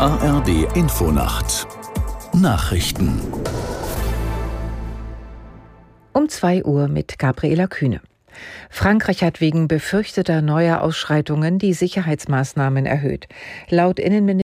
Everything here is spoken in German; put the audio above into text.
ARD Infonacht Nachrichten um 2 Uhr mit Gabriela Kühne. Frankreich hat wegen befürchteter neuer Ausschreitungen die Sicherheitsmaßnahmen erhöht. Laut Innenminister